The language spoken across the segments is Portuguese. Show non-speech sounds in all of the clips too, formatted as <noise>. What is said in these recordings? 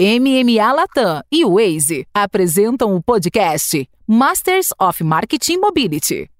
MMA Latam e Waze apresentam o podcast Masters of Marketing Mobility.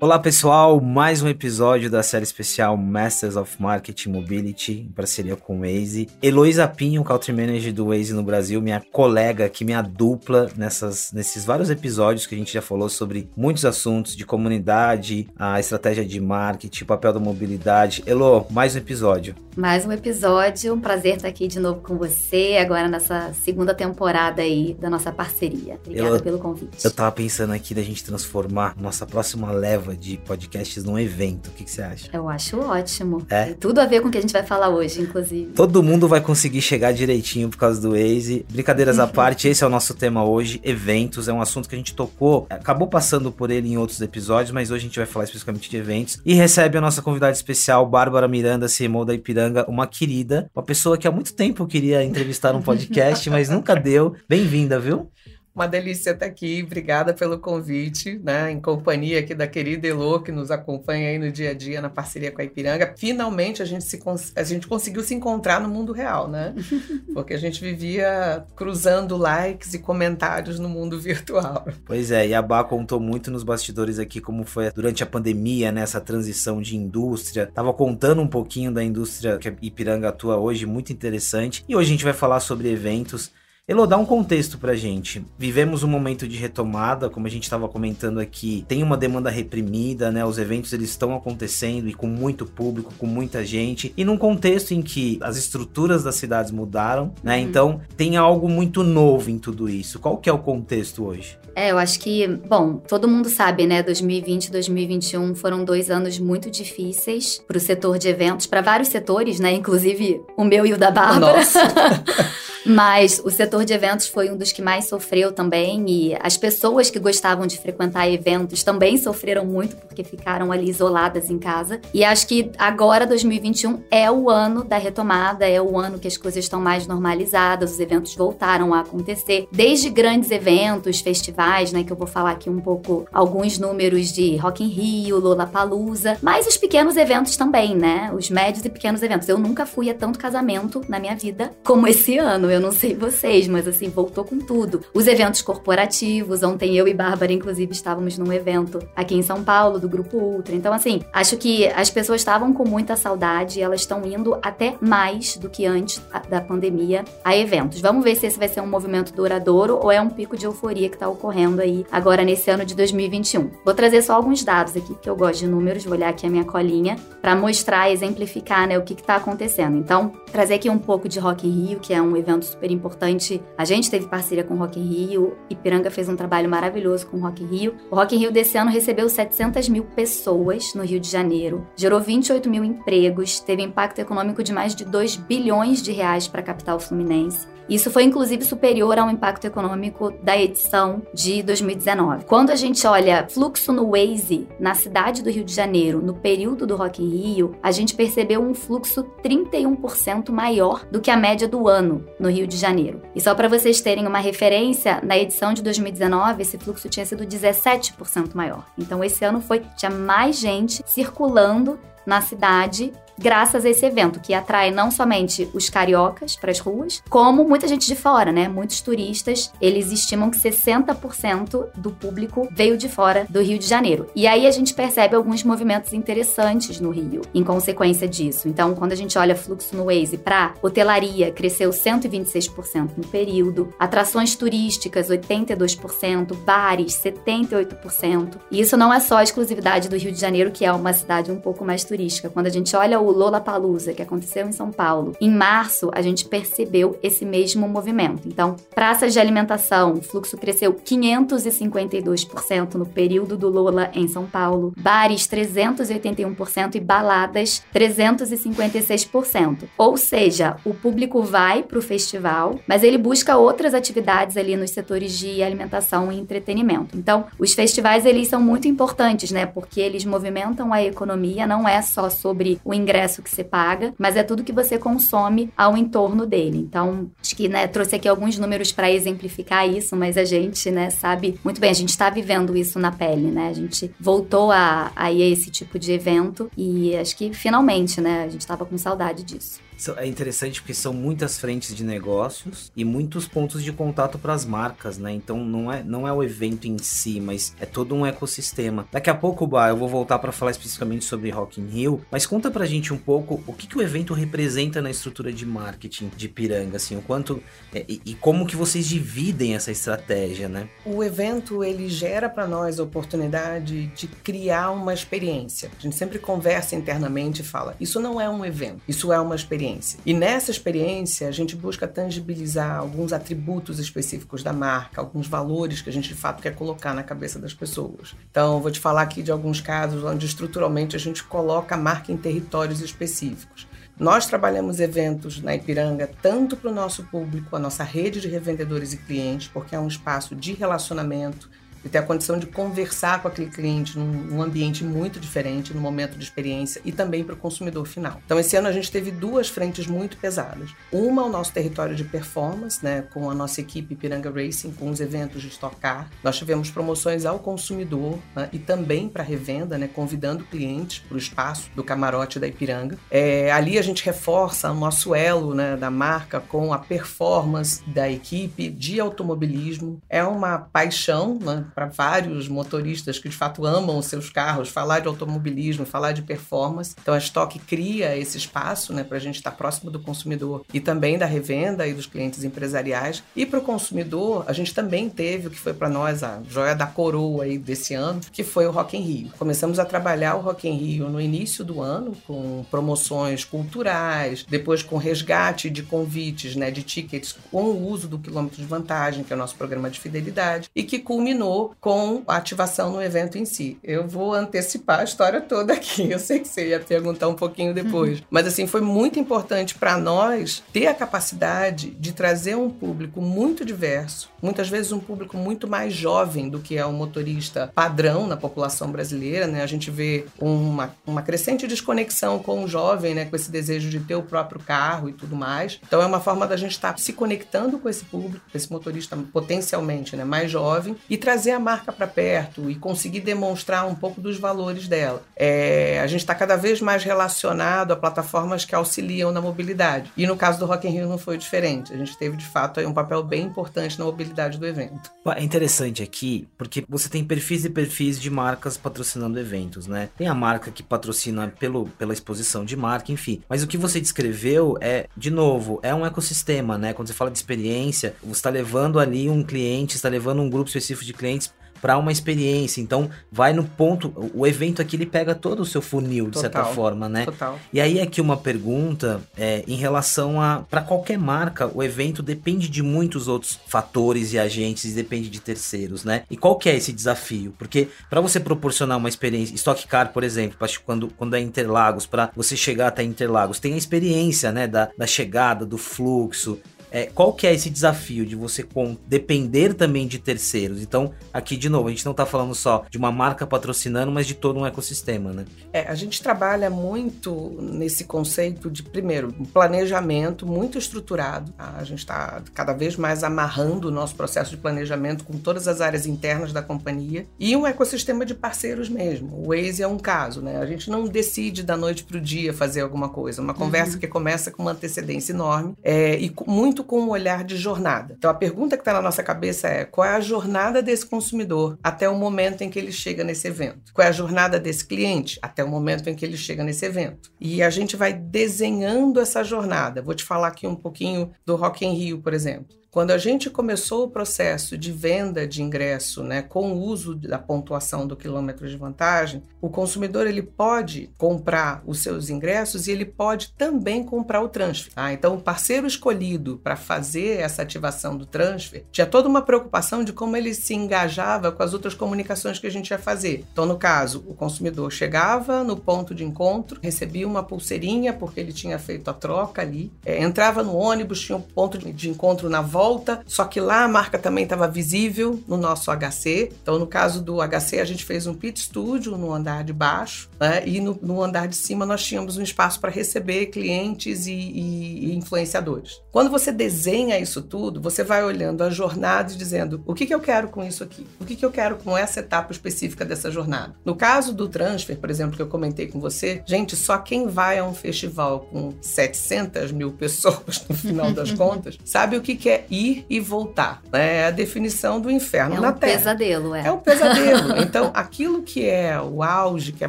Olá pessoal, mais um episódio da série especial Masters of Marketing Mobility, em parceria com o Waze. Heloísa Pinho, Country Manager do Waze no Brasil, minha colega aqui, minha dupla nessas, nesses vários episódios que a gente já falou sobre muitos assuntos de comunidade, a estratégia de marketing, o papel da mobilidade. Elo, mais um episódio. Mais um episódio, um prazer estar aqui de novo com você, agora nessa segunda temporada aí da nossa parceria. Obrigada Elo, pelo convite. Eu tava pensando aqui da gente transformar nossa próxima leva de podcasts num evento. O que, que você acha? Eu acho ótimo. É? Tem tudo a ver com o que a gente vai falar hoje, inclusive. Todo mundo vai conseguir chegar direitinho por causa do Waze. Brincadeiras à parte, esse é o nosso tema hoje. Eventos é um assunto que a gente tocou, acabou passando por ele em outros episódios, mas hoje a gente vai falar especificamente de eventos. E recebe a nossa convidada especial, Bárbara Miranda, CMO da Ipiranga, uma querida, uma pessoa que há muito tempo eu queria entrevistar num podcast, mas nunca deu. Bem-vinda, viu? Uma delícia estar aqui, obrigada pelo convite, né? Em companhia aqui da querida Elo, que nos acompanha aí no dia a dia na parceria com a Ipiranga. Finalmente a gente, se, a gente conseguiu se encontrar no mundo real, né? <laughs> Porque a gente vivia cruzando likes e comentários no mundo virtual. Pois é, e a Bá contou muito nos bastidores aqui como foi durante a pandemia, né? Essa transição de indústria. Tava contando um pouquinho da indústria que a Ipiranga atua hoje, muito interessante. E hoje a gente vai falar sobre eventos. Elo, dá um contexto pra gente. Vivemos um momento de retomada, como a gente estava comentando aqui, tem uma demanda reprimida, né? Os eventos eles estão acontecendo e com muito público, com muita gente, e num contexto em que as estruturas das cidades mudaram, né? Uhum. Então tem algo muito novo em tudo isso. Qual que é o contexto hoje? É, eu acho que, bom, todo mundo sabe, né? 2020 e 2021 foram dois anos muito difíceis para o setor de eventos, para vários setores, né? Inclusive o meu e o da Bárbara. Nossa. <laughs> Mas o setor de eventos foi um dos que mais sofreu também e as pessoas que gostavam de frequentar eventos também sofreram muito porque ficaram ali isoladas em casa. E acho que agora 2021 é o ano da retomada, é o ano que as coisas estão mais normalizadas, os eventos voltaram a acontecer, desde grandes eventos, festivais, né, que eu vou falar aqui um pouco alguns números de Rock in Rio, Lollapalooza, mas os pequenos eventos também, né? Os médios e pequenos eventos. Eu nunca fui a tanto casamento na minha vida como esse ano eu não sei vocês, mas assim, voltou com tudo. Os eventos corporativos, ontem eu e Bárbara, inclusive, estávamos num evento aqui em São Paulo, do Grupo Ultra. Então, assim, acho que as pessoas estavam com muita saudade e elas estão indo até mais do que antes da pandemia a eventos. Vamos ver se esse vai ser um movimento duradouro ou é um pico de euforia que está ocorrendo aí agora nesse ano de 2021. Vou trazer só alguns dados aqui, que eu gosto de números, vou olhar aqui a minha colinha para mostrar, exemplificar né, o que está acontecendo. Então, trazer aqui um pouco de Rock in Rio, que é um evento evento super importante. A gente teve parceria com o Rock in Rio, Ipiranga fez um trabalho maravilhoso com o Rock in Rio. O Rock in Rio desse ano recebeu 700 mil pessoas no Rio de Janeiro, gerou 28 mil empregos, teve impacto econômico de mais de 2 bilhões de reais para a capital fluminense. Isso foi inclusive superior ao impacto econômico da edição de 2019. Quando a gente olha fluxo no Waze na cidade do Rio de Janeiro, no período do Rock in Rio, a gente percebeu um fluxo 31% maior do que a média do ano no Rio de Janeiro. E só para vocês terem uma referência, na edição de 2019 esse fluxo tinha sido 17% maior. Então esse ano foi tinha mais gente circulando na cidade graças a esse evento, que atrai não somente os cariocas para as ruas, como muita gente de fora, né? Muitos turistas, eles estimam que 60% do público veio de fora do Rio de Janeiro. E aí a gente percebe alguns movimentos interessantes no Rio, em consequência disso. Então, quando a gente olha fluxo no Waze para hotelaria, cresceu 126% no período, atrações turísticas 82%, bares 78%. E isso não é só exclusividade do Rio de Janeiro, que é uma cidade um pouco mais turística. Quando a gente olha o o Lollapalooza, que aconteceu em São Paulo, em março a gente percebeu esse mesmo movimento. Então, praças de alimentação, o fluxo cresceu 552% no período do Lola em São Paulo, bares 381% e baladas 356%. Ou seja, o público vai para o festival, mas ele busca outras atividades ali nos setores de alimentação e entretenimento. Então, os festivais eles são muito importantes, né? Porque eles movimentam a economia, não é só sobre o ingresso ingresso que você paga, mas é tudo que você consome ao entorno dele. Então, acho que né, trouxe aqui alguns números para exemplificar isso, mas a gente né, sabe muito bem, a gente está vivendo isso na pele, né? A gente voltou a, a ir a esse tipo de evento e acho que finalmente, né, a gente estava com saudade disso. É interessante porque são muitas frentes de negócios e muitos pontos de contato para as marcas, né? Então não é, não é o evento em si, mas é todo um ecossistema. Daqui a pouco, Bah, eu vou voltar para falar especificamente sobre Rock in Rio, mas conta pra gente um pouco o que, que o evento representa na estrutura de marketing de Piranga, assim, o quanto é, e, e como que vocês dividem essa estratégia, né? O evento ele gera para nós a oportunidade de criar uma experiência. A gente sempre conversa internamente e fala: isso não é um evento, isso é uma experiência. E nessa experiência a gente busca tangibilizar alguns atributos específicos da marca, alguns valores que a gente de fato quer colocar na cabeça das pessoas. Então, vou te falar aqui de alguns casos onde estruturalmente a gente coloca a marca em territórios específicos. Nós trabalhamos eventos na Ipiranga tanto para o nosso público, a nossa rede de revendedores e clientes, porque é um espaço de relacionamento, e ter a condição de conversar com aquele cliente num, num ambiente muito diferente, num momento de experiência e também para o consumidor final. Então, esse ano a gente teve duas frentes muito pesadas. Uma, o nosso território de performance, né, com a nossa equipe Piranga Racing, com os eventos de Stock Car. Nós tivemos promoções ao consumidor né, e também para revenda, né, convidando clientes para o espaço do camarote da Ipiranga. É, ali a gente reforça o nosso elo né, da marca com a performance da equipe de automobilismo. É uma paixão né, para vários motoristas que de fato amam os seus carros, falar de automobilismo, falar de performance. Então a Stock cria esse espaço né, para a gente estar próximo do consumidor e também da revenda e dos clientes empresariais. E para o consumidor, a gente também teve o que foi para nós a joia da coroa aí desse ano, que foi o Rock in Rio. Começamos a trabalhar o Rock in Rio no início do ano com promoções culturais, depois com resgate de convites, né, de tickets com o uso do quilômetro de vantagem, que é o nosso programa de fidelidade, e que culminou com a ativação no evento em si. Eu vou antecipar a história toda aqui. <laughs> Eu sei que você ia perguntar um pouquinho depois. Uhum. Mas assim, foi muito importante para nós ter a capacidade de trazer um público muito diverso, muitas vezes um público muito mais jovem do que é o motorista padrão na população brasileira, né? A gente vê uma, uma crescente desconexão com o jovem, né? Com esse desejo de ter o próprio carro e tudo mais. Então é uma forma da gente estar tá se conectando com esse público, com esse motorista potencialmente né, mais jovem e trazer trazer a marca para perto e conseguir demonstrar um pouco dos valores dela. É, a gente está cada vez mais relacionado a plataformas que auxiliam na mobilidade. E no caso do Rock in Rio não foi diferente. A gente teve, de fato, um papel bem importante na mobilidade do evento. É interessante aqui, porque você tem perfis e perfis de marcas patrocinando eventos, né? Tem a marca que patrocina pelo, pela exposição de marca, enfim. Mas o que você descreveu é, de novo, é um ecossistema, né? Quando você fala de experiência, você está levando ali um cliente, está levando um grupo específico de clientes para uma experiência. Então, vai no ponto. O evento aqui ele pega todo o seu funil, de Total. certa forma, né? Total. E aí, aqui uma pergunta é, em relação a. Para qualquer marca, o evento depende de muitos outros fatores e agentes, depende de terceiros, né? E qual que é esse desafio? Porque para você proporcionar uma experiência. Stock Car, por exemplo, quando, quando é Interlagos, para você chegar até Interlagos, tem a experiência, né? Da, da chegada, do fluxo. É, qual que é esse desafio de você com, depender também de terceiros? Então, aqui de novo, a gente não está falando só de uma marca patrocinando, mas de todo um ecossistema, né? É, a gente trabalha muito nesse conceito de, primeiro, um planejamento muito estruturado. Tá? A gente está cada vez mais amarrando o nosso processo de planejamento com todas as áreas internas da companhia e um ecossistema de parceiros mesmo. O Waze é um caso, né? A gente não decide da noite para o dia fazer alguma coisa. Uma conversa uhum. que começa com uma antecedência enorme é, e muito muito com um olhar de jornada. Então a pergunta que está na nossa cabeça é: qual é a jornada desse consumidor até o momento em que ele chega nesse evento? Qual é a jornada desse cliente até o momento em que ele chega nesse evento? E a gente vai desenhando essa jornada. Vou te falar aqui um pouquinho do Rock in Rio, por exemplo. Quando a gente começou o processo de venda de ingresso, né, com o uso da pontuação do quilômetro de vantagem, o consumidor ele pode comprar os seus ingressos e ele pode também comprar o transfer. Tá? Então, o parceiro escolhido para fazer essa ativação do transfer tinha toda uma preocupação de como ele se engajava com as outras comunicações que a gente ia fazer. Então, no caso, o consumidor chegava no ponto de encontro, recebia uma pulseirinha porque ele tinha feito a troca ali, é, entrava no ônibus, tinha um ponto de encontro na volta volta, só que lá a marca também estava visível no nosso HC. Então, no caso do HC, a gente fez um pit studio no andar de baixo, né? E no, no andar de cima nós tínhamos um espaço para receber clientes e, e, e, influenciadores. Quando você desenha isso tudo, você vai olhando a jornada e dizendo o que, que eu quero com isso aqui, o que, que eu quero com essa etapa específica dessa jornada. No caso do transfer, por exemplo, que eu comentei com você, gente, só quem vai a um festival com 700 mil <laughs> pessoas no final das <laughs> contas sabe o que, que é ir e voltar. É a definição do inferno é na um Terra. Pesadelo, é. é um pesadelo. Então, aquilo que é o auge, que é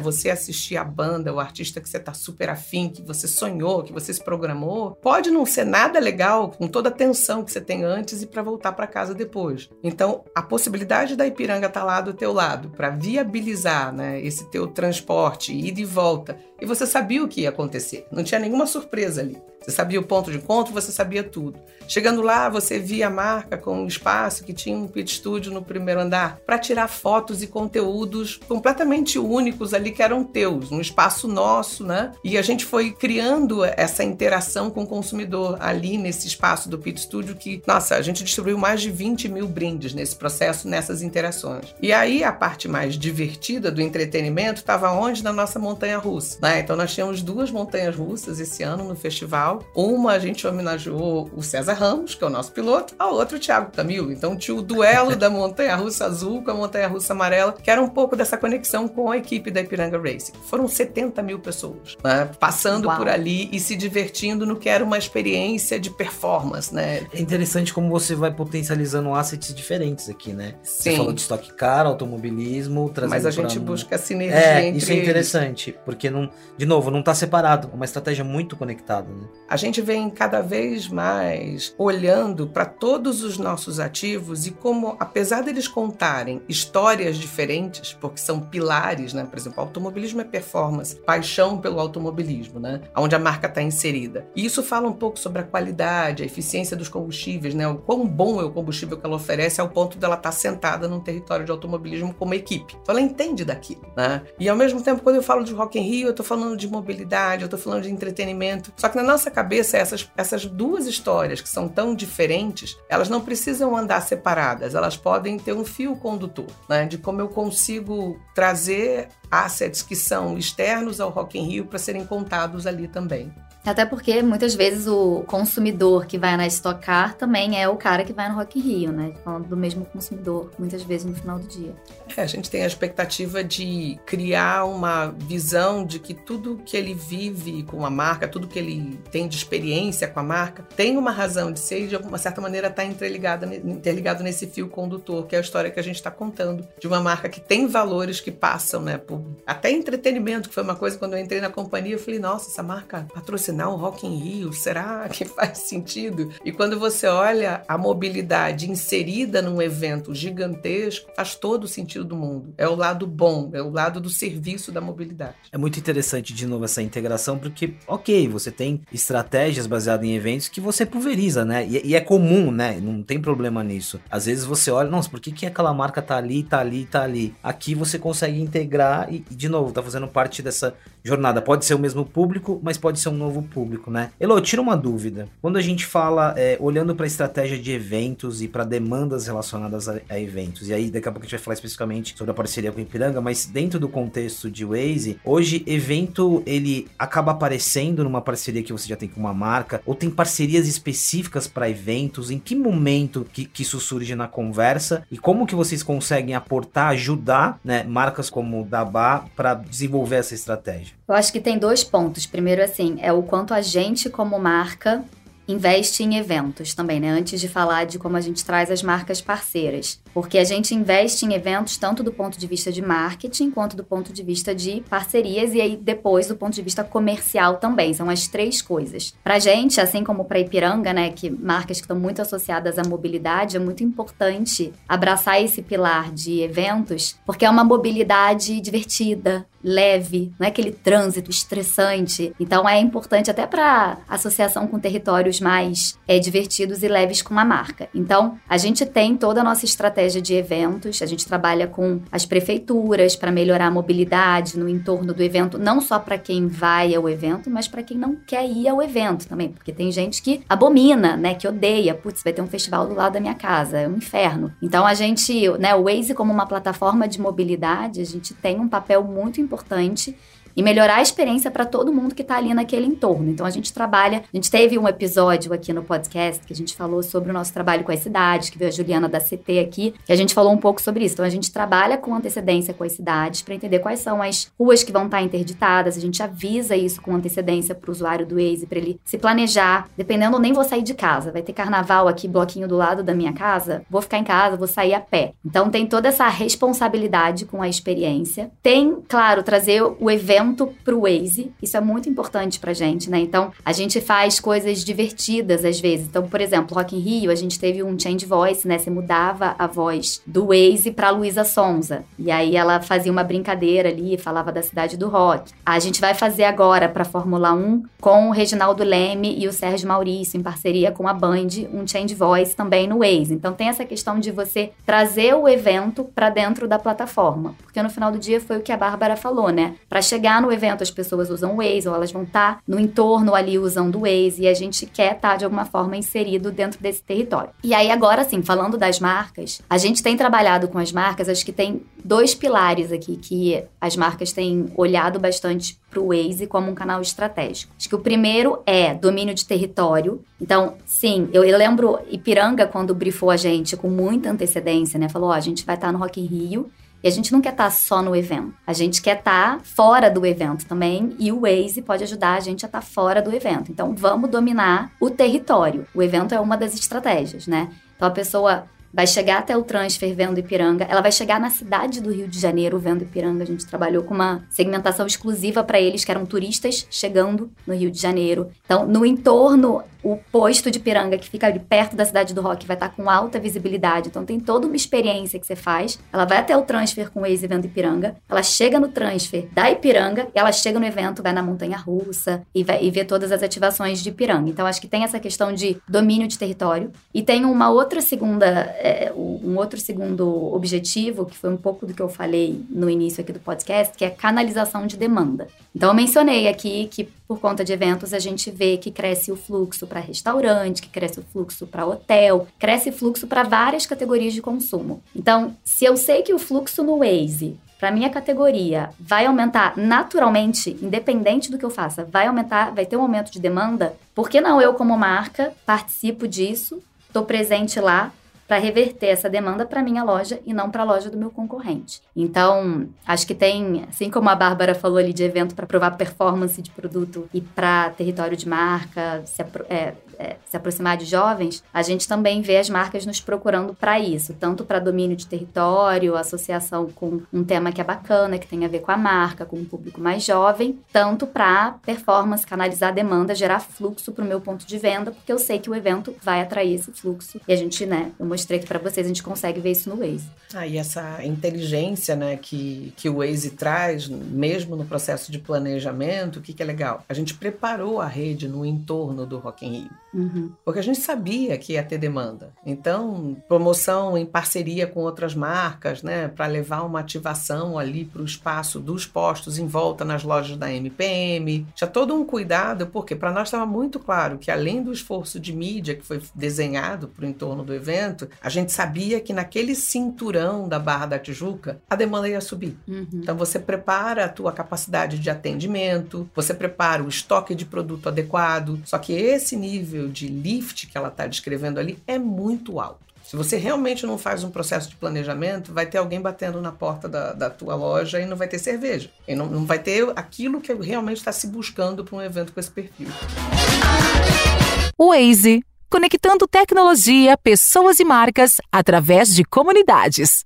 você assistir a banda, o artista que você está super afim, que você sonhou, que você se programou, pode não ser nada legal com toda a tensão que você tem antes e para voltar para casa depois. Então, a possibilidade da Ipiranga estar tá lá do teu lado para viabilizar, né, esse teu transporte, ida e volta, e você sabia o que ia acontecer. Não tinha nenhuma surpresa ali. Você sabia o ponto de encontro, você sabia tudo. Chegando lá, você via a marca com um espaço que tinha um pit studio no primeiro andar para tirar fotos e conteúdos completamente únicos ali que eram teus, um espaço nosso, né? E a gente foi criando essa interação com o consumidor ali nesse espaço do pit studio que, nossa, a gente distribuiu mais de 20 mil brindes nesse processo, nessas interações. E aí a parte mais divertida do entretenimento estava onde? Na nossa montanha russa. Né? Então nós tínhamos duas montanhas russas esse ano no festival uma a gente homenageou o César Ramos, que é o nosso piloto, a outra o Thiago Camilo. Então tinha o duelo da montanha russa azul com a montanha russa amarela, que era um pouco dessa conexão com a equipe da Ipiranga Racing. Foram 70 mil pessoas né, passando Uau. por ali e se divertindo no que era uma experiência de performance, né? É interessante como você vai potencializando assets diferentes aqui, né? Sim. Você falou de estoque car, automobilismo, trazendo Mas a gente um... busca sinergia é, entre isso é interessante, eles. porque não, de novo, não está separado, é uma estratégia muito conectada, né? A gente vem cada vez mais olhando para todos os nossos ativos e como, apesar deles contarem histórias diferentes, porque são pilares, né? Por exemplo, automobilismo é performance, paixão pelo automobilismo, né? Onde a marca está inserida. E isso fala um pouco sobre a qualidade, a eficiência dos combustíveis, né? O quão bom é o combustível que ela oferece ao ponto dela estar tá sentada num território de automobilismo como equipe. Então ela entende daquilo, né? E ao mesmo tempo, quando eu falo de Rock in Rio, eu estou falando de mobilidade, eu estou falando de entretenimento. Só que na nossa cabeça, essas, essas duas histórias que são tão diferentes, elas não precisam andar separadas, elas podem ter um fio condutor, né? De como eu consigo trazer assets que são externos ao Rock in Rio para serem contados ali também. Até porque muitas vezes o consumidor que vai na Stock Car também é o cara que vai no Rock in Rio, né? Falando do mesmo consumidor, muitas vezes no final do dia. É, a gente tem a expectativa de criar uma visão de que tudo que ele vive com a marca, tudo que ele tem de experiência com a marca, tem uma razão de ser e de alguma certa maneira está interligado, nesse fio condutor, que é a história que a gente está contando, de uma marca que tem valores que passam, né? Por, até entretenimento, que foi uma coisa quando eu entrei na companhia, eu falei, nossa, essa marca patrocina patrocinar um Rock in Rio? Será <laughs> que faz sentido? E quando você olha a mobilidade inserida num evento gigantesco, faz todo o sentido do mundo. É o lado bom, é o lado do serviço da mobilidade. É muito interessante, de novo, essa integração, porque, ok, você tem estratégias baseadas em eventos que você pulveriza, né? E, e é comum, né? Não tem problema nisso. Às vezes você olha, nossa, por que, que aquela marca tá ali, tá ali, tá ali? Aqui você consegue integrar e, de novo, tá fazendo parte dessa jornada. Pode ser o mesmo público, mas pode ser um novo público, né? Elo, tira uma dúvida. Quando a gente fala, é, olhando para a estratégia de eventos e para demandas relacionadas a, a, eventos, e aí daqui a pouco a gente vai falar especificamente sobre a parceria com o Ipiranga, mas dentro do contexto de Waze, hoje evento ele acaba aparecendo numa parceria que você já tem com uma marca, ou tem parcerias específicas para eventos? Em que momento que, que isso surge na conversa e como que vocês conseguem aportar, ajudar, né, marcas como o Dabá para desenvolver essa estratégia? Eu acho que tem dois pontos. Primeiro, assim, é o quanto a gente, como marca, investe em eventos também, né? Antes de falar de como a gente traz as marcas parceiras. Porque a gente investe em eventos tanto do ponto de vista de marketing quanto do ponto de vista de parcerias e aí depois do ponto de vista comercial também. São as três coisas. Pra gente, assim como pra Ipiranga, né, que marcas que estão muito associadas à mobilidade, é muito importante abraçar esse pilar de eventos, porque é uma mobilidade divertida, leve, não é aquele trânsito estressante. Então é importante até para associação com territórios mais é, divertidos e leves com a marca. Então, a gente tem toda a nossa estratégia de eventos, a gente trabalha com as prefeituras para melhorar a mobilidade no entorno do evento, não só para quem vai ao evento, mas para quem não quer ir ao evento também, porque tem gente que abomina, né, que odeia, putz, vai ter um festival do lado da minha casa, é um inferno. Então, a gente, né, o Waze como uma plataforma de mobilidade, a gente tem um papel muito importante e melhorar a experiência para todo mundo que está ali naquele entorno. Então a gente trabalha, a gente teve um episódio aqui no podcast que a gente falou sobre o nosso trabalho com as cidades, que veio a Juliana da CT aqui, e a gente falou um pouco sobre isso. Então a gente trabalha com antecedência com as cidades para entender quais são as ruas que vão estar tá interditadas, a gente avisa isso com antecedência para o usuário do Waze, para ele se planejar. Dependendo, nem vou sair de casa, vai ter carnaval aqui, bloquinho do lado da minha casa, vou ficar em casa, vou sair a pé. Então tem toda essa responsabilidade com a experiência. Tem, claro, trazer o evento evento pro Waze. Isso é muito importante pra gente, né? Então, a gente faz coisas divertidas às vezes. Então, por exemplo, Rock in Rio, a gente teve um change voice, né? Você mudava a voz do Waze pra Luísa Sonza. E aí ela fazia uma brincadeira ali, falava da cidade do rock. A gente vai fazer agora pra Fórmula 1 com o Reginaldo Leme e o Sérgio Maurício, em parceria com a Band, um change voice também no Waze. Então, tem essa questão de você trazer o evento para dentro da plataforma. Porque no final do dia foi o que a Bárbara falou, né? Para chegar no evento as pessoas usam o Waze, ou elas vão estar tá no entorno ali usando o Waze, e a gente quer estar tá, de alguma forma inserido dentro desse território. E aí, agora sim, falando das marcas, a gente tem trabalhado com as marcas, acho que tem dois pilares aqui que as marcas têm olhado bastante para o Waze como um canal estratégico. Acho que o primeiro é domínio de território. Então, sim, eu, lembro Ipiranga, quando brifou a gente com muita antecedência, né? Falou: ó, a gente vai estar tá no Rock in Rio e a gente não quer estar tá só no evento. A gente quer estar tá fora do evento também. E o Waze pode ajudar a gente a estar tá fora do evento. Então, vamos dominar o território. O evento é uma das estratégias, né? Então, a pessoa vai chegar até o transfer vendo Ipiranga, ela vai chegar na cidade do Rio de Janeiro vendo Ipiranga. A gente trabalhou com uma segmentação exclusiva para eles, que eram turistas chegando no Rio de Janeiro. Então, no entorno o posto de Piranga, que fica ali perto da cidade do Rock, vai estar com alta visibilidade. Então tem toda uma experiência que você faz. Ela vai até o transfer com o ex-evento Ipiranga. Ela chega no transfer da Ipiranga, ela chega no evento, vai na montanha russa e, vai, e vê todas as ativações de Ipiranga. Então acho que tem essa questão de domínio de território. E tem uma outra segunda, é, um outro segundo objetivo, que foi um pouco do que eu falei no início aqui do podcast, que é canalização de demanda. Então eu mencionei aqui que por conta de eventos a gente vê que cresce o fluxo para restaurante, que cresce o fluxo para hotel, cresce fluxo para várias categorias de consumo. Então, se eu sei que o fluxo no Waze para minha categoria vai aumentar naturalmente, independente do que eu faça, vai aumentar, vai ter um aumento de demanda, por que não eu como marca participo disso, estou presente lá para reverter essa demanda para minha loja e não para a loja do meu concorrente. Então, acho que tem, assim como a Bárbara falou ali de evento para provar performance de produto e para território de marca, se, é, é, se aproximar de jovens, a gente também vê as marcas nos procurando para isso, tanto para domínio de território, associação com um tema que é bacana, que tem a ver com a marca, com um público mais jovem, tanto para performance, canalizar demanda, gerar fluxo para o meu ponto de venda, porque eu sei que o evento vai atrair esse fluxo. E a gente, né, eu mostrei aqui para vocês, a gente consegue ver isso no Waze. Ah, e essa inteligência, né, que, que o Waze traz, mesmo no processo de planejamento, o que, que é legal? A gente preparou a rede no entorno do Rock in Rio. Uhum. Porque a gente sabia que ia ter demanda. Então, promoção em parceria com outras marcas, né, para levar uma ativação ali para o espaço dos postos em volta nas lojas da MPM. Já todo um cuidado, porque para nós estava muito claro que além do esforço de mídia que foi desenhado para o entorno do evento, a gente sabia que naquele cinturão da Barra da Tijuca a demanda ia subir. Uhum. Então você prepara a tua capacidade de atendimento, você prepara o estoque de produto adequado. Só que esse nível de lift que ela está descrevendo ali é muito alto. Se você realmente não faz um processo de planejamento, vai ter alguém batendo na porta da, da tua loja e não vai ter cerveja. E não, não vai ter aquilo que realmente está se buscando para um evento com esse perfil. O Waze, conectando tecnologia, pessoas e marcas através de comunidades.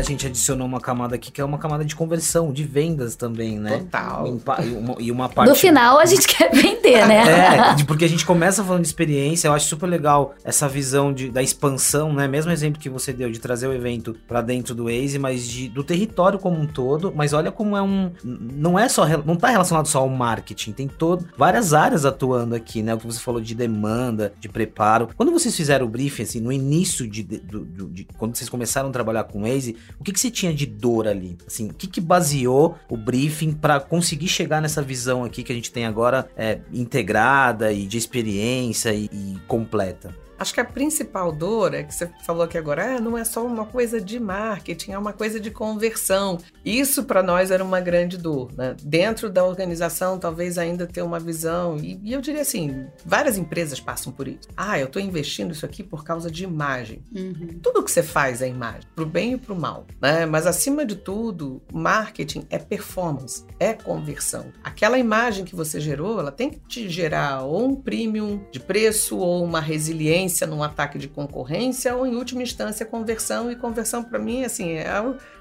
A gente adicionou uma camada aqui que é uma camada de conversão, de vendas também, né? Total. E uma, e uma parte. No final a gente quer vender, né? É, porque a gente começa falando de experiência, eu acho super legal essa visão de, da expansão, né? Mesmo exemplo que você deu de trazer o evento para dentro do Waze, mas de, do território como um todo. Mas olha como é um. Não é só. Não tá relacionado só ao marketing, tem todo, várias áreas atuando aqui, né? O que você falou de demanda, de preparo. Quando vocês fizeram o briefing, assim, no início de, de, de, de quando vocês começaram a trabalhar com o Waze, o que, que você tinha de dor ali? Assim, o que, que baseou o briefing para conseguir chegar nessa visão aqui que a gente tem agora é, integrada e de experiência e, e completa? Acho que a principal dor é que você falou aqui agora, ah, não é só uma coisa de marketing, é uma coisa de conversão. Isso para nós era uma grande dor. Né? Dentro da organização, talvez ainda ter uma visão, e, e, eu diria assim: várias empresas passam por isso. Ah, eu estou investindo isso aqui por causa de imagem. Uhum. Tudo que você faz é imagem, para o bem e para o mal. Né? Mas acima de tudo, marketing é performance, é conversão. Aquela imagem que você gerou, ela tem que te gerar ou um premium de preço ou uma resiliência resistência num ataque de concorrência ou, em última instância, conversão. E conversão, para mim, assim, é,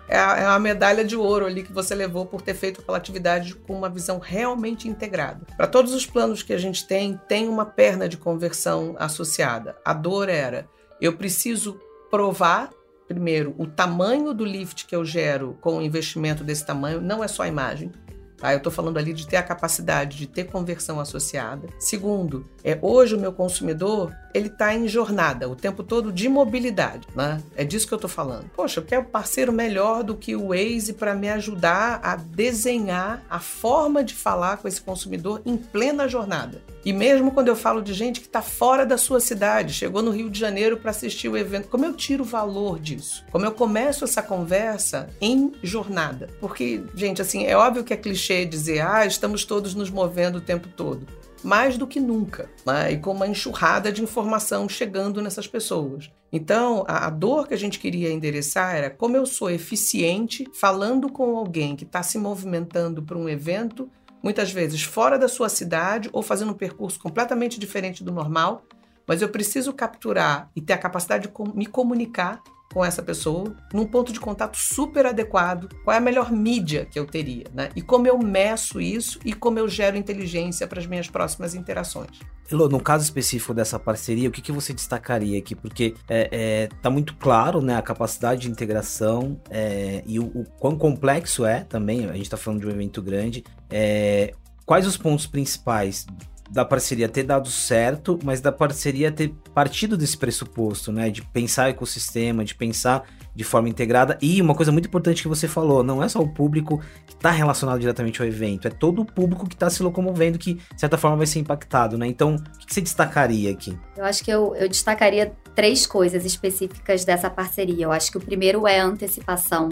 é, a, é a medalha de ouro ali que você levou por ter feito aquela atividade com uma visão realmente integrada. Para todos os planos que a gente tem, tem uma perna de conversão associada. A dor era: eu preciso provar primeiro, o tamanho do lift que eu gero com um investimento desse tamanho não é só a imagem. Tá? Eu estou falando ali de ter a capacidade de ter conversão associada. Segundo, é hoje o meu consumidor ele está em jornada o tempo todo de mobilidade, né? É disso que eu estou falando. Poxa, eu quero parceiro melhor do que o Waze para me ajudar a desenhar a forma de falar com esse consumidor em plena jornada. E mesmo quando eu falo de gente que está fora da sua cidade, chegou no Rio de Janeiro para assistir o evento, como eu tiro o valor disso? Como eu começo essa conversa em jornada? Porque, gente, assim, é óbvio que é clichê dizer, ah, estamos todos nos movendo o tempo todo mais do que nunca, né? e com uma enxurrada de informação chegando nessas pessoas. Então, a, a, dor que a gente queria endereçar era como eu sou eficiente falando com alguém que está se movimentando para um evento, muitas vezes fora da sua cidade ou fazendo um percurso completamente diferente do normal, mas eu preciso capturar e ter a capacidade de me comunicar com essa pessoa num ponto de contato super adequado, qual é a melhor mídia que eu teria, né? E como eu meço isso e como eu gero inteligência para as minhas próximas interações. Elô, no caso específico dessa parceria, o que, que você destacaria aqui? Porque é, é, tá muito claro, né, a capacidade de integração é, e o, o, quão complexo é também, a gente está falando de um evento grande, é, quais os pontos principais da parceria ter dado certo, mas da parceria ter partido desse pressuposto, né? De pensar ecossistema, de pensar de forma integrada. E uma coisa muito importante que você falou, não é só o público que está relacionado diretamente ao evento, é todo o público que está se locomovendo que, de certa forma, vai ser impactado, né? Então, o que você destacaria aqui? Eu acho que eu, eu destacaria três coisas específicas dessa parceria. Eu acho que o primeiro é a antecipação.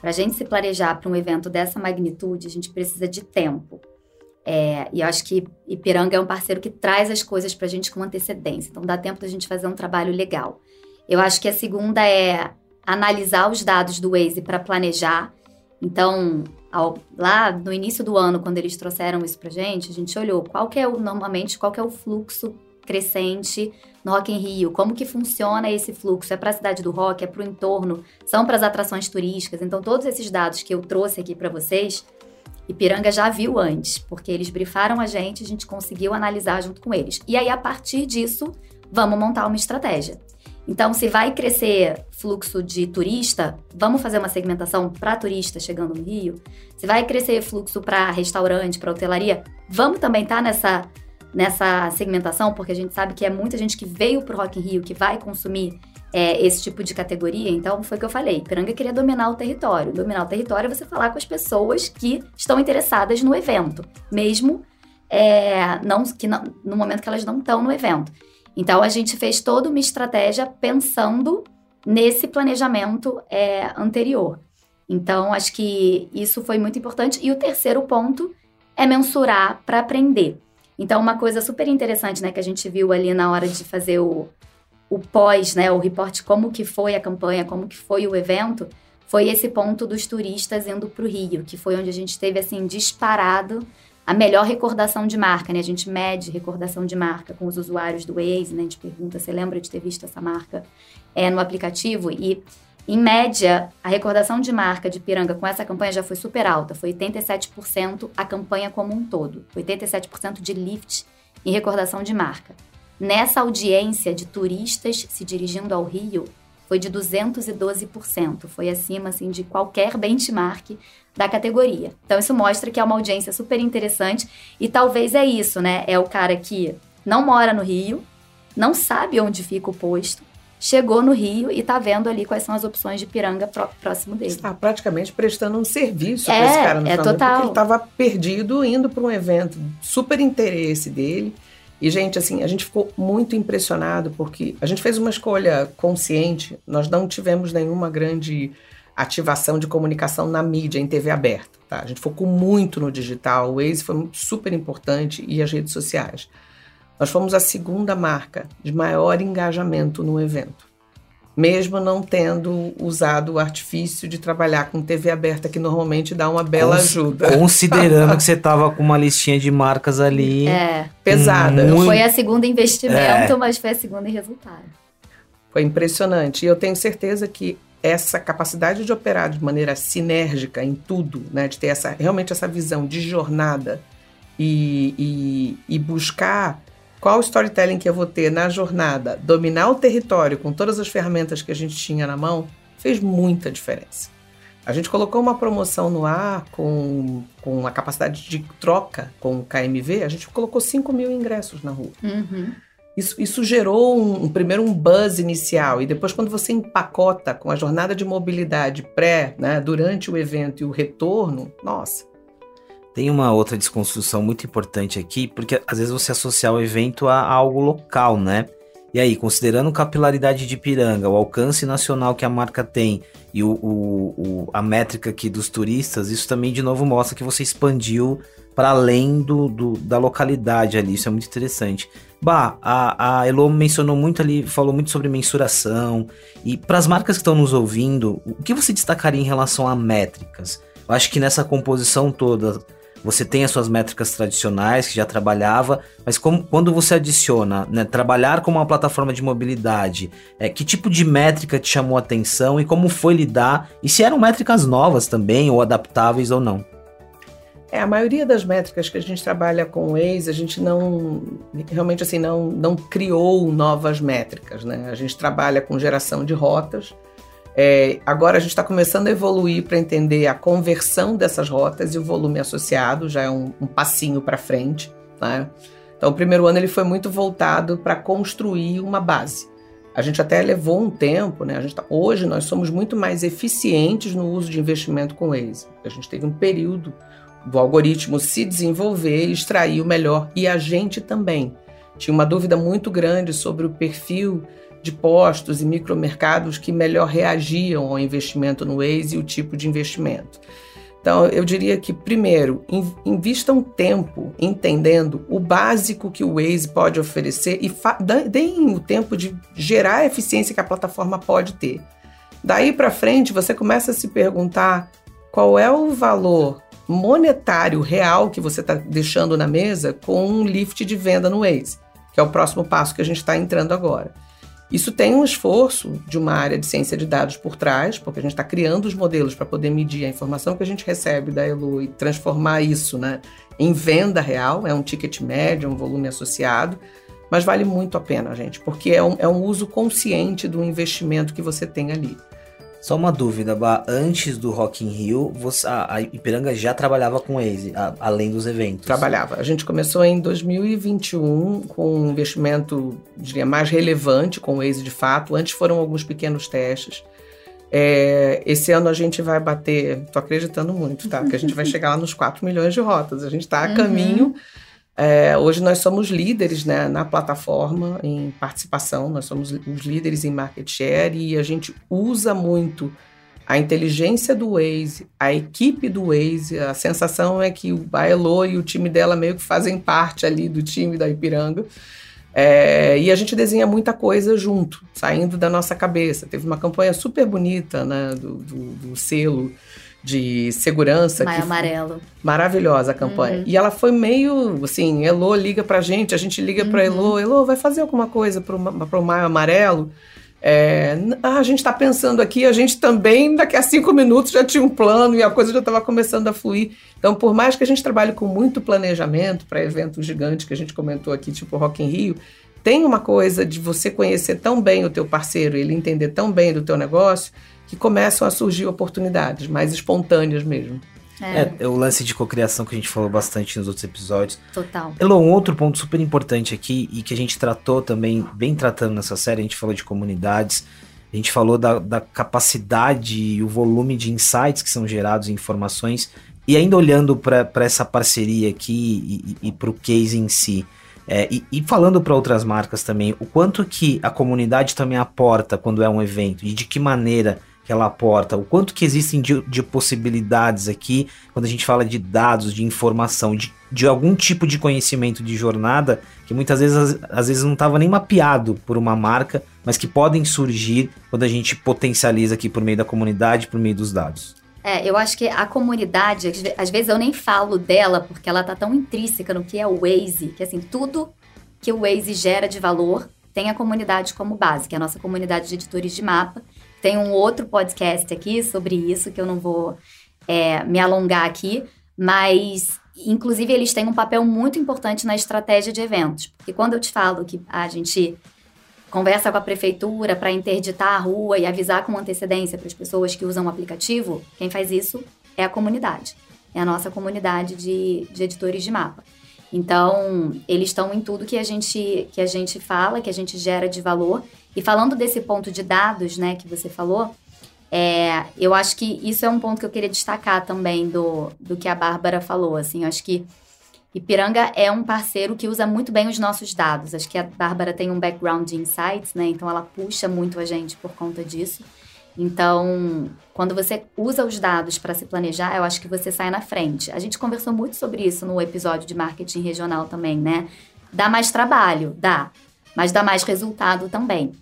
Para a gente se planejar para um evento dessa magnitude, a gente precisa de tempo. É, e acho que Ipiranga é um parceiro que traz as coisas para a gente com antecedência. Então dá tempo da gente fazer um trabalho legal. Eu acho que a segunda é analisar os dados do Waze para planejar. Então, ao, lá no início do ano, quando eles trouxeram isso para gente, a gente olhou qual que é o, normalmente, qual que é o fluxo crescente no Rock in Rio, como que funciona esse fluxo, é para a cidade do rock, é para o entorno, são para as atrações turísticas. Então, todos esses dados que eu trouxe aqui para vocês, Ipiranga já viu antes, porque eles brifaram a gente, a gente conseguiu analisar junto com eles. E aí, a partir disso, vamos montar uma estratégia. Então, se vai crescer fluxo de turista, vamos fazer uma segmentação para turista chegando no Rio. Se vai crescer fluxo para restaurante, para hotelaria, vamos também estar tá nessa, nessa segmentação, porque a gente sabe que é muita gente que veio para o Rock in Rio, que vai consumir é, esse tipo de categoria, então foi o que eu falei. Piranga queria dominar o território. Dominar o território é você falar com as pessoas que estão interessadas no evento, mesmo é, não, que não, no momento que elas não estão no evento. Então a gente fez toda uma estratégia pensando nesse planejamento é, anterior. Então acho que isso foi muito importante. E o terceiro ponto é mensurar para aprender. Então, uma coisa super interessante, né, que a gente viu ali na hora de fazer o, o pós, né, o reporte como que foi a campanha, como que foi o evento, foi esse ponto dos turistas indo para o Rio, que foi onde a gente teve assim disparado a melhor recordação de marca, né? A gente mede recordação de marca com os usuários do Waze, né? A gente pergunta, você lembra de ter visto essa marca é, no aplicativo? E Em média, a recordação de marca de Piranga com essa campanha já foi super alta, foi 87% a campanha como um todo, 87% de lift em recordação de marca. Nessa audiência de turistas se dirigindo ao Rio, foi de 212%, foi acima assim de qualquer benchmark da categoria. Então isso mostra que é uma audiência super interessante e talvez é isso, né? É o cara que não mora no Rio, não sabe onde fica o posto, chegou no Rio e está vendo ali quais são as opções de piranga próximo dele. Está praticamente prestando um serviço é, para esse cara no é total. porque ele estava perdido indo para um evento, super interesse dele. E, gente, assim, a gente ficou muito impressionado porque a gente fez uma escolha consciente, nós não tivemos nenhuma grande ativação de comunicação na mídia, em TV aberta. Tá? A gente focou muito no digital, o Waze foi super importante e as redes sociais. Nós fomos a segunda marca de maior engajamento no evento. Mesmo não tendo usado o artifício de trabalhar com TV aberta, que normalmente dá uma bela Cons ajuda. Considerando que <laughs> você estava com uma listinha de marcas ali. É. Pesada. Muito... Foi a segunda investimento, é. mas foi a segunda em resultado. Foi impressionante. E eu tenho certeza que essa capacidade de operar de maneira sinérgica em tudo, né, de ter essa, realmente essa visão de jornada e, e, e buscar qual o storytelling que eu vou ter na jornada, dominar o território com todas as ferramentas que a gente tinha na mão, fez muita diferença. A gente colocou uma promoção no ar com, com a capacidade de troca com o KMV, a gente colocou 5 mil ingressos na rua. Uhum. Isso, isso, gerou um, um, primeiro um buzz inicial e depois quando você empacota com a jornada de mobilidade pré, né, durante o evento e o retorno, nossa, tem uma outra desconstrução muito importante aqui, porque às vezes você associa o evento a, algo local, né? E aí, considerando a capilaridade de Piranga, o alcance nacional que a marca tem e o, o, o, a métrica aqui dos turistas, isso também de novo mostra que você expandiu para além do, do, da localidade ali. Isso é muito interessante. Bah, a, a Elo mencionou muito ali, falou muito sobre mensuração. E para as marcas que estão nos ouvindo, o que você destacaria em relação a métricas? Eu acho que nessa composição toda você tem as suas métricas tradicionais que já trabalhava, mas como, quando você adiciona né, trabalhar com uma plataforma de mobilidade, é, que tipo de métrica te chamou a atenção e como foi lidar? E se eram métricas novas também, ou adaptáveis ou não? É, a maioria das métricas que a gente trabalha com o Waze, a gente não realmente assim não, não criou novas métricas, né? A gente trabalha com geração de rotas, é, agora a gente está começando a evoluir para entender a conversão dessas rotas e o volume associado, já é um, um passinho para frente. Né? Então, o primeiro ano ele foi muito voltado para construir uma base. A gente até levou um tempo, né? Tá, hoje nós somos muito mais eficientes no uso de investimento com Waze. A gente teve um período do algoritmo se desenvolver e extrair o melhor, e a gente também. Tinha uma dúvida muito grande sobre o perfil de postos e micromercados que melhor reagiam ao investimento no Waze e o tipo de investimento. Então, eu diria que, primeiro, invistam tempo entendendo o básico que o Waze pode oferecer e deem o tempo de gerar a eficiência que a plataforma pode ter. Daí para frente, você começa a se perguntar qual é o valor monetário real que você está deixando na mesa com um lift de venda no Waze, que é o próximo passo que a gente está entrando agora. Isso tem um esforço de uma área de ciência de dados por trás, porque a gente está criando os modelos para poder medir a informação que a gente recebe da Elu e transformar isso né, em venda real, é um ticket médio, é um volume associado, mas vale muito a pena, gente, porque é um, é um uso consciente do investimento que você tem ali. Só uma dúvida, Bah, antes do Rock in Rio, você, a, a Ipiranga já trabalhava com Waze, a, além dos eventos? Trabalhava. A gente começou em 2021 com um investimento, diria, mais relevante com o Waze de fato. Antes foram alguns pequenos testes. É, esse ano a gente vai bater, tô acreditando muito, tá? Porque a gente vai <laughs> chegar lá nos 4 milhões de rotas. A gente está a uhum. caminho é, hoje nós somos líderes né, na plataforma em participação, nós somos os líderes em market share e a gente usa muito a inteligência do Waze, a equipe do Waze. A sensação é que o Baelo e o time dela meio que fazem parte ali do time da Ipiranga. É, e a gente desenha muita coisa junto, saindo da nossa cabeça. Teve uma campanha super bonita né, do, do, do selo de segurança. Maio Amarelo. Maravilhosa a campanha. Uhum. E ela foi meio assim: Elo liga pra gente, a gente liga uhum. pra Elo, Elo, vai fazer alguma coisa pro, pro Maio Amarelo? É, ah, a gente está pensando aqui, a gente também, daqui a cinco minutos, já tinha um plano e a coisa já estava começando a fluir. Então, por mais que a gente trabalhe com muito planejamento para eventos gigantes que a gente comentou aqui, tipo Rock in Rio, tem uma coisa de você conhecer tão bem o teu parceiro, ele entender tão bem do teu negócio, que começam a surgir oportunidades mais espontâneas mesmo. É. é, é o lance de cocriação que a gente falou bastante nos outros episódios. Total. Elon, um outro ponto super importante aqui e que a gente tratou também, bem tratando nessa série, a gente falou de comunidades, a gente falou da, da capacidade e o volume de insights que são gerados, informações, e ainda olhando para essa parceria aqui e, e, e para o case em si. É, e, e, falando para outras marcas também, o quanto que a comunidade também aporta quando é um evento e de que maneira que ela aporta, o quanto que existem de, de, possibilidades aqui quando a gente fala de dados, de informação, de, de algum tipo de conhecimento de jornada que muitas vezes às, às vezes não estava nem mapeado por uma marca, mas que podem surgir quando a gente potencializa aqui por meio da comunidade, por meio dos dados. É, eu acho que a comunidade, às vezes eu nem falo dela porque ela tá tão intrínseca no que é o Waze, que assim, tudo que o Waze gera de valor tem a comunidade como base, que é a nossa comunidade de editores de mapa, tem um outro podcast aqui sobre isso que eu não vou é, me alongar aqui, mas inclusive eles têm um papel muito importante na estratégia de eventos. Porque quando eu te falo que a gente conversa com a prefeitura para interditar a rua e avisar com antecedência para as pessoas que usam o aplicativo, quem faz isso é a comunidade. É a nossa comunidade de, de editores de mapa. Então, eles estão em tudo que a gente que a gente fala, que a gente gera de valor e falando desse ponto de dados, né, que você falou, é, eu acho que isso é um ponto que eu queria destacar também do, do que a Bárbara falou. Assim, eu acho que Ipiranga é um parceiro que usa muito bem os nossos dados. Acho que a Bárbara tem um background de insights, né? Então ela puxa muito a gente por conta disso. Então, quando você usa os dados para se planejar, eu acho que você sai na frente. A gente conversou muito sobre isso no episódio de marketing regional também, né? Dá mais trabalho, dá, mas dá mais resultado também.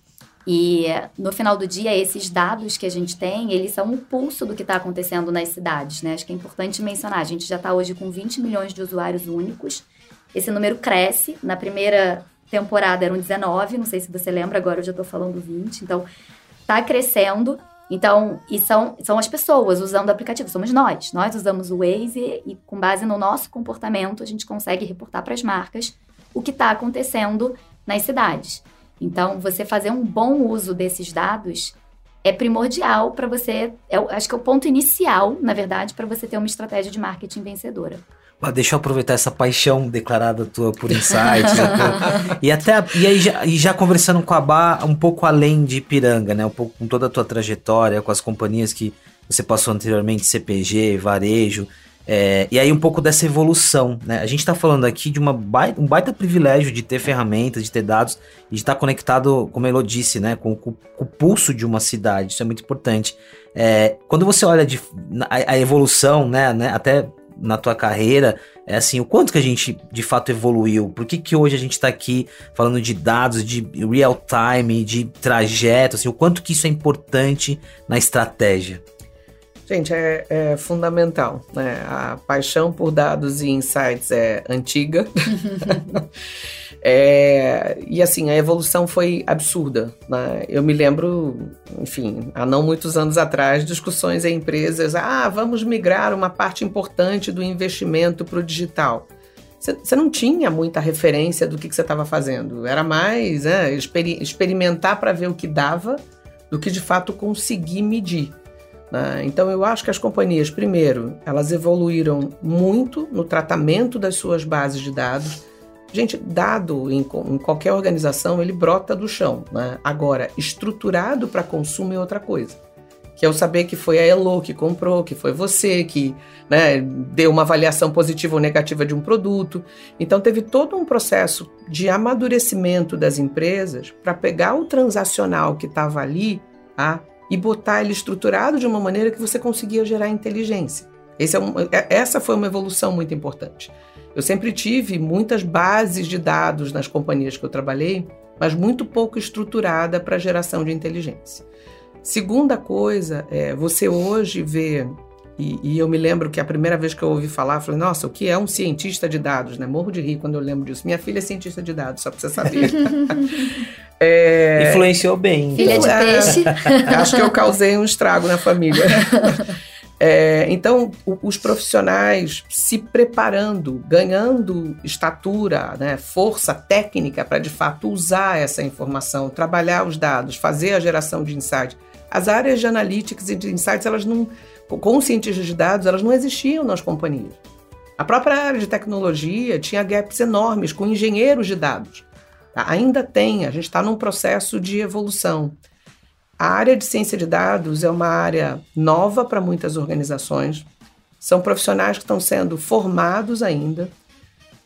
E no final do dia, esses dados que a gente tem, eles são o pulso do que está acontecendo nas cidades, né? Acho que é importante mencionar. A gente já está hoje com 20 milhões de usuários únicos. Esse número cresce. Na primeira temporada eram 19, não sei se você lembra, agora eu já estou falando 20. Então, está crescendo. Então, e são, são as pessoas usando o aplicativo, somos nós. Nós usamos o Waze e, com base no nosso comportamento, a gente consegue reportar para as marcas o que está acontecendo nas cidades. Então, você fazer um bom uso desses dados é primordial para você. É, acho que é o ponto inicial, na verdade, para você ter uma estratégia de marketing vencedora. Deixa eu aproveitar essa paixão declarada tua por insights. e até e aí já, e já conversando com a Bá um pouco além de Ipiranga, né? Um pouco com toda a tua trajetória, com as companhias que você passou anteriormente, CPG, varejo. É, e aí um pouco dessa evolução, né? A gente está falando aqui de uma baita, um baita privilégio de ter ferramentas, de ter dados e de estar tá conectado, como a Elo disse, né? Com, com, com, o pulso de uma cidade, isso é muito importante. É, quando você olha de, a, a evolução, né, né? Até na tua carreira, é assim, o quanto que a gente de fato evoluiu? Por que, que hoje a gente está aqui falando de dados, de real time, de trajeto, assim, o quanto que isso é importante na estratégia? Gente, é, é, fundamental. Né? A paixão por dados e insights é antiga. <laughs> é, e assim, a evolução foi absurda. Né? Eu me lembro, enfim, há não muitos anos atrás, discussões em empresas: ah, vamos migrar uma parte importante do investimento para o digital. Você não tinha muita referência do que, que você estava fazendo. Era mais né, experimentar para ver o que dava do que de fato conseguir medir. Né? Então, eu acho que as companhias, primeiro, elas evoluíram muito no tratamento das suas bases de dados. Gente, dado em, em qualquer organização, ele brota do chão. Né? Agora, estruturado para consumo é outra coisa. Que é o saber que foi a Elo que comprou, que foi você que né, deu uma avaliação positiva ou negativa de um produto. Então, teve todo um processo de amadurecimento das empresas para pegar o transacional que estava ali, a e botar ele estruturado de uma maneira que você conseguia gerar inteligência. É um, é, essa foi uma evolução muito importante. Eu sempre tive muitas bases de dados nas companhias que eu trabalhei, mas muito pouco estruturada para geração de inteligência. Segunda coisa é você hoje vê E, e, eu me lembro que a primeira vez que eu ouvi falar, eu falei, nossa, o que é um cientista de dados, né? Morro de rir quando eu lembro disso. Minha filha é cientista de dados, só pra você saber. <laughs> é... Influenciou bem. Filha então. de peixe. É, <laughs> acho que eu causei um estrago na família. <laughs> É, então, o, os profissionais se preparando, ganhando estatura, né, força técnica para de fato usar essa informação, trabalhar os dados, fazer a geração de insights. As áreas de analytics e de insights, elas não, com os cientistas de dados, elas não existiam nas companhias. A própria área de tecnologia tinha gaps enormes com engenheiros de dados. Tá? Ainda tem, a gente está num processo de evolução. A área de ciência de dados é uma área nova para muitas organizações. São profissionais que estão sendo formados ainda.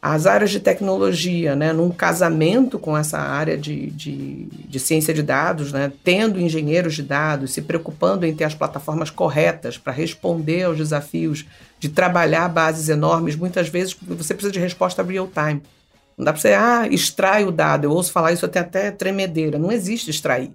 As áreas de tecnologia, né, num casamento com essa área de, de, de ciência de dados, né, tendo engenheiros de dados, se preocupando em ter as plataformas corretas para responder aos desafios de trabalhar bases enormes, muitas vezes você precisa de resposta real time. Não dá para você, ah, extrai o dado. Eu ouço falar isso até até tremedeira. Não existe extrair.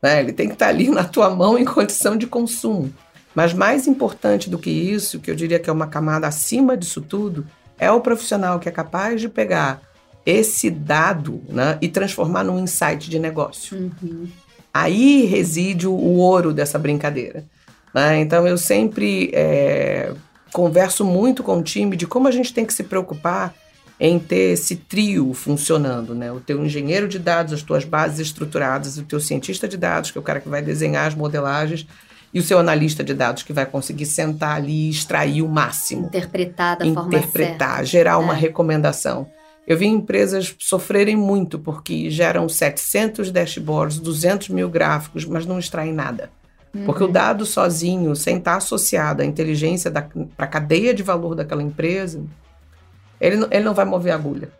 Né? Ele tem que estar ali <laughs> na tua mão em condição de consumo. Mas mais importante do que isso, que eu diria que é uma camada acima disso tudo, é o profissional que é capaz de pegar esse dado né, e transformar num insight de negócio. Uhum. Aí reside o, ouro dessa brincadeira. Né? Então eu sempre é, converso muito com o time de como a gente tem que se preocupar em ter esse trio funcionando, né? O teu engenheiro de dados, as tuas bases estruturadas, o teu cientista de dados, que é o cara que vai desenhar as modelagens, e o seu analista de dados que vai conseguir sentar ali e extrair o máximo. Interpretar da Interpretar, forma certa. Interpretar, gerar é. uma recomendação. Eu vi empresas sofrerem muito porque geram 700 dashboards, 200 mil gráficos, mas não extraem nada. Uhum. Porque o dado sozinho, sem estar associado à inteligência para a cadeia de valor daquela empresa, ele, ele não vai mover a agulha.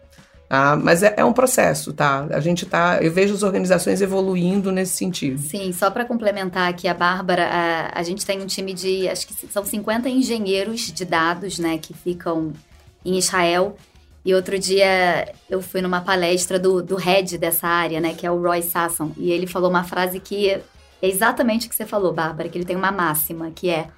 Ah, mas é, é, um processo, tá? A gente tá. Eu vejo as organizações evoluindo nesse sentido. Sim, só para complementar aqui a Bárbara, a, a, gente tem um time de. Acho que são 50 engenheiros de dados, né, que ficam em Israel. E outro dia eu fui numa palestra do, do head dessa área, né, que é o Roy Sasson. E ele falou uma frase que é exatamente o que você falou, Bárbara, que ele tem uma máxima, que é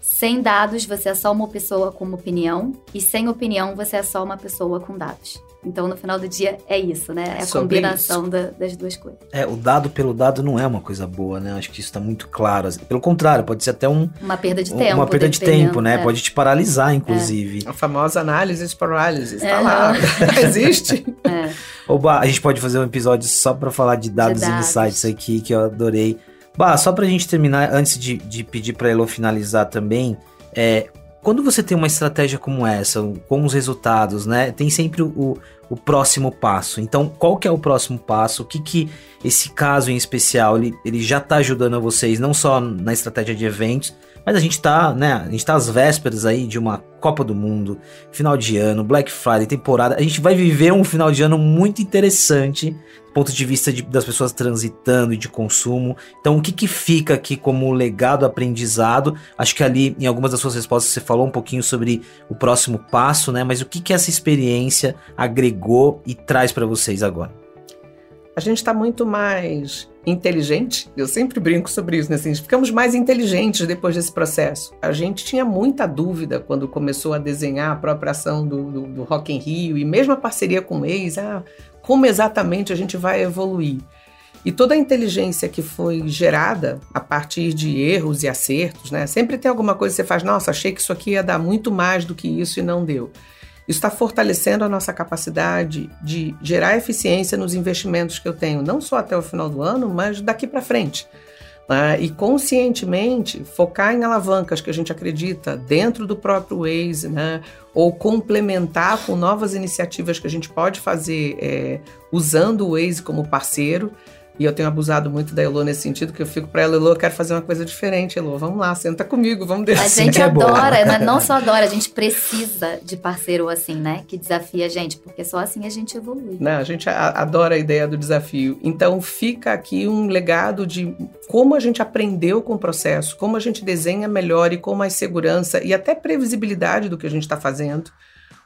sem dados, você é só uma pessoa com uma opinião, e sem opinião, você é só uma pessoa com dados. Então, no final do dia, é isso, né? É a Sobre combinação da, das duas coisas. É, o dado pelo dado não é uma coisa boa, né? Acho que isso está muito claro. Pelo contrário, pode ser até um... Uma perda de tempo. Uma perda de tempo, né? É. Pode te paralisar, inclusive. É. A famosa análise paralysis, tá lá. <laughs> Existe. É. Oba, a gente pode fazer um episódio só para falar de dados, de dados e insights aqui, que eu adorei. Bah, só pra gente terminar, antes de, de pedir pra Elo finalizar também, é, quando você tem uma estratégia como essa, com os resultados, né? Tem sempre o, o próximo passo. Então, qual que é o próximo passo? O que que esse caso em especial, ele, ele já está ajudando a vocês, não só na estratégia de eventos, mas a gente está, né? A gente tá às vésperas aí de uma Copa do Mundo, final de ano, Black Friday, temporada. A gente vai viver um final de ano muito interessante do ponto de vista de, das pessoas transitando e de consumo. Então, o que, que fica aqui como legado aprendizado? Acho que ali, em algumas das suas respostas, você falou um pouquinho sobre o próximo passo, né? Mas o que, que essa experiência agregou e traz para vocês agora? A gente está muito mais inteligente. Eu sempre brinco sobre isso, né? Assim, ficamos mais inteligentes depois desse processo. A gente tinha muita dúvida quando começou a desenhar a própria ação do, do, do Rock in Rio e mesmo a parceria com o ex, ah, como exatamente a gente vai evoluir. E toda a inteligência que foi gerada a partir de erros e acertos, né? Sempre tem alguma coisa que você faz, nossa, achei que isso aqui ia dar muito mais do que isso e não deu. Isso está fortalecendo a nossa capacidade de gerar eficiência nos investimentos que eu tenho, não só até o final do ano, mas daqui para frente. Né? E conscientemente focar em alavancas que a gente acredita dentro do próprio Waze, né? ou complementar com novas iniciativas que a gente pode fazer é, usando o Waze como parceiro. E eu tenho abusado muito da Elo nesse sentido, que eu fico para ela, Elo, eu quero fazer uma coisa diferente, Elo, vamos lá, senta comigo, vamos descer. A gente é adora, né? <laughs> não só adora, a gente precisa de parceiro assim, né? Que desafia a gente, porque só assim a gente evolui. Não, a gente adora a ideia do desafio. Então fica aqui um legado de como a gente aprendeu com o processo, como a gente desenha melhor e com mais segurança e até previsibilidade do que a gente está fazendo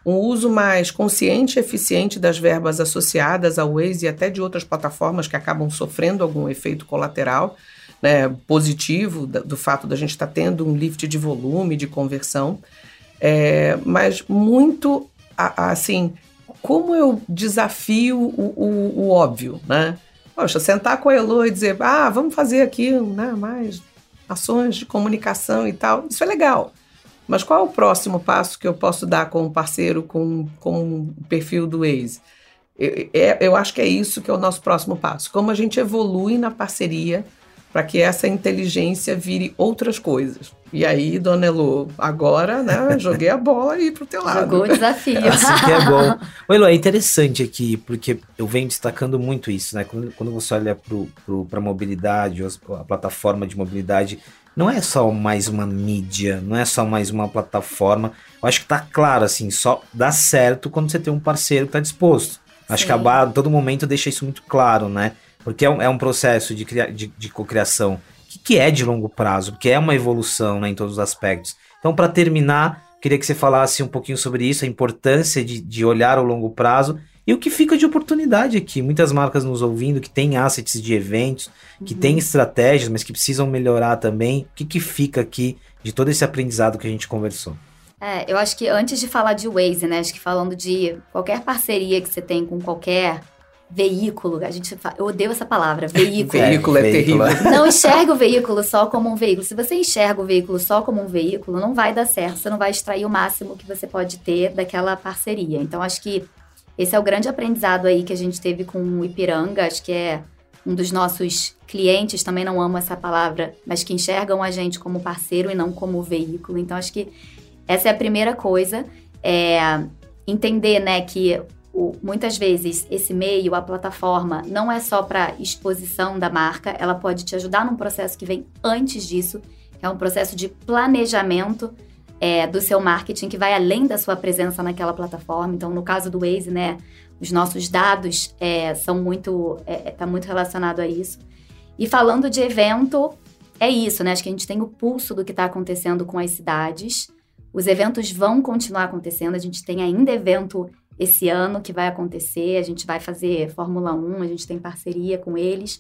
um uso mais consciente e eficiente das verbas associadas ao Waze e até de outras plataformas que acabam sofrendo algum efeito colateral. né, positivo do, fato da gente estar tá tendo um lift de volume, de conversão, é, mas muito assim, como eu desafio o, o, o, óbvio, né? Poxa, sentar com a Elo e dizer, ah, vamos fazer aqui né, mais ações de comunicação e tal, isso é legal. Mas qual é o próximo passo que eu posso dar com um parceiro com, com o perfil do Waze? Eu, é, eu acho que é isso que é o nosso próximo passo. Como a gente evolui na parceria para que essa inteligência vire outras coisas. E aí, Dona Elo, agora, né, <laughs> joguei a bola aí pro teu lado. Jogou o desafio. assim que é bom. <laughs> Ô, Elo, é interessante aqui, porque eu venho destacando muito isso, né? Quando, quando você olha para a mobilidade, a plataforma de mobilidade, não é só mais uma mídia, não é só mais uma plataforma. Eu acho que tá claro, assim, só dá certo quando você tem um parceiro que tá disposto. Acho Sim. que a Bar, todo momento, deixa isso muito claro, né? Porque é um, é um processo de, de, de cocriação que, que é de longo prazo, que é uma evolução né, em todos os aspectos. Então, para terminar, queria que você falasse um pouquinho sobre isso, a importância de, de olhar o longo prazo e o que fica de oportunidade aqui. Muitas marcas nos ouvindo que têm assets de eventos, que uhum. têm estratégias, mas que precisam melhorar também. O que, que fica aqui de todo esse aprendizado que a gente conversou? É, eu acho que antes de falar de Waze, né? Acho que falando de qualquer parceria que você tem com qualquer veículo, a gente fala, eu odeio essa palavra, veículo. <laughs> veículo é, é terrível. Não enxerga o veículo só como um veículo. Se você enxerga o veículo só como um veículo, não vai dar certo, você não vai extrair o máximo que você pode ter daquela parceria. Então acho que esse é o grande aprendizado aí que a gente teve com o Ipiranga, acho que é um dos nossos clientes, também não amo essa palavra, mas que enxergam a gente como parceiro e não como veículo. Então acho que essa é a primeira coisa, é entender, né, que o, muitas vezes esse meio, a plataforma, não é só para exposição da marca, ela pode te ajudar num processo que vem antes disso, é um processo de planejamento é, do seu marketing que vai além da sua presença naquela plataforma. Então, no caso do Waze, né, os nossos dados é, são muito, é, tá muito relacionado a isso. E falando de evento, é isso, né? Acho que a gente tem o pulso do que está acontecendo com as cidades. Os eventos vão continuar acontecendo. A gente tem ainda evento esse ano que vai acontecer. A gente vai fazer Fórmula 1, a gente tem parceria com eles.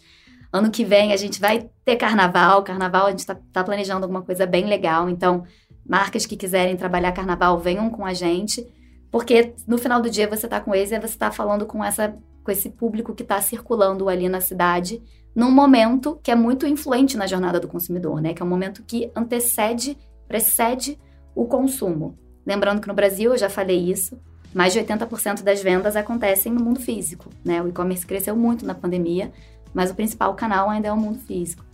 Ano que vem a gente vai ter carnaval. Carnaval a gente está tá planejando alguma coisa bem legal. Então, marcas que quiserem trabalhar carnaval, venham com a gente. Porque no final do dia você está com eles e você está falando com, essa, com esse público que está circulando ali na cidade num momento que é muito influente na jornada do consumidor, né? Que é um momento que antecede, precede o consumo. Lembrando que no Brasil, eu já falei isso, mais de 80% das vendas acontecem no mundo físico. Né? O e-commerce cresceu muito na pandemia, mas o principal canal ainda é o mundo físico.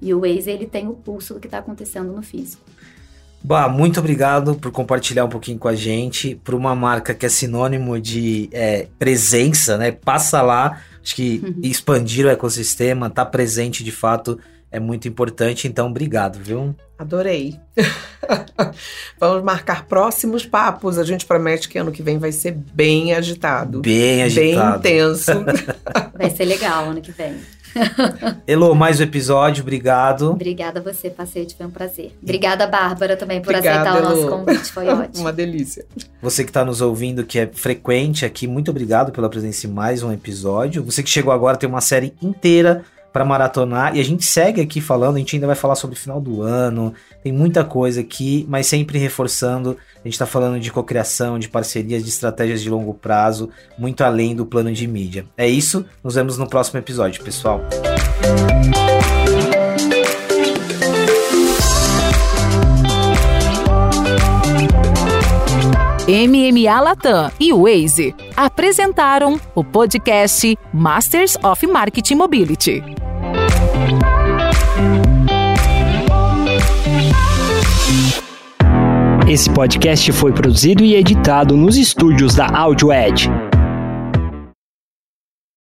E o Waze ele tem o pulso do que está acontecendo no físico. Bah, muito obrigado por compartilhar um pouquinho com a gente. Por uma marca que é sinônimo de é, presença, né? Passa lá, acho que expandir o ecossistema, tá presente de fato é muito importante. Então, obrigado, viu? Adorei. <laughs> Vamos marcar próximos papos. A gente promete que ano que vem vai ser bem agitado. Bem agitado. Bem intenso. <laughs> vai ser legal ano que vem. <laughs> Elô, mais um episódio, obrigado. Obrigada a você, Pacete, foi um prazer. Obrigada, Bárbara, também por Obrigada, aceitar o nosso convite, foi <laughs> ótimo. Uma delícia. Você que está nos ouvindo, que é frequente aqui, muito obrigado pela presença em mais um episódio. Você que chegou agora tem uma série inteira para maratonar. E a gente segue aqui falando, a gente ainda vai falar sobre o final do ano, tem muita coisa aqui, mas sempre reforçando. A gente está falando de cocriação, de parcerias, de estratégias de longo prazo, muito além do plano de mídia. É isso, nos vemos no próximo episódio, pessoal. MMA Latam e Waze apresentaram o podcast Masters of Marketing Mobility. Esse podcast foi produzido e editado nos estúdios da Audio Edge.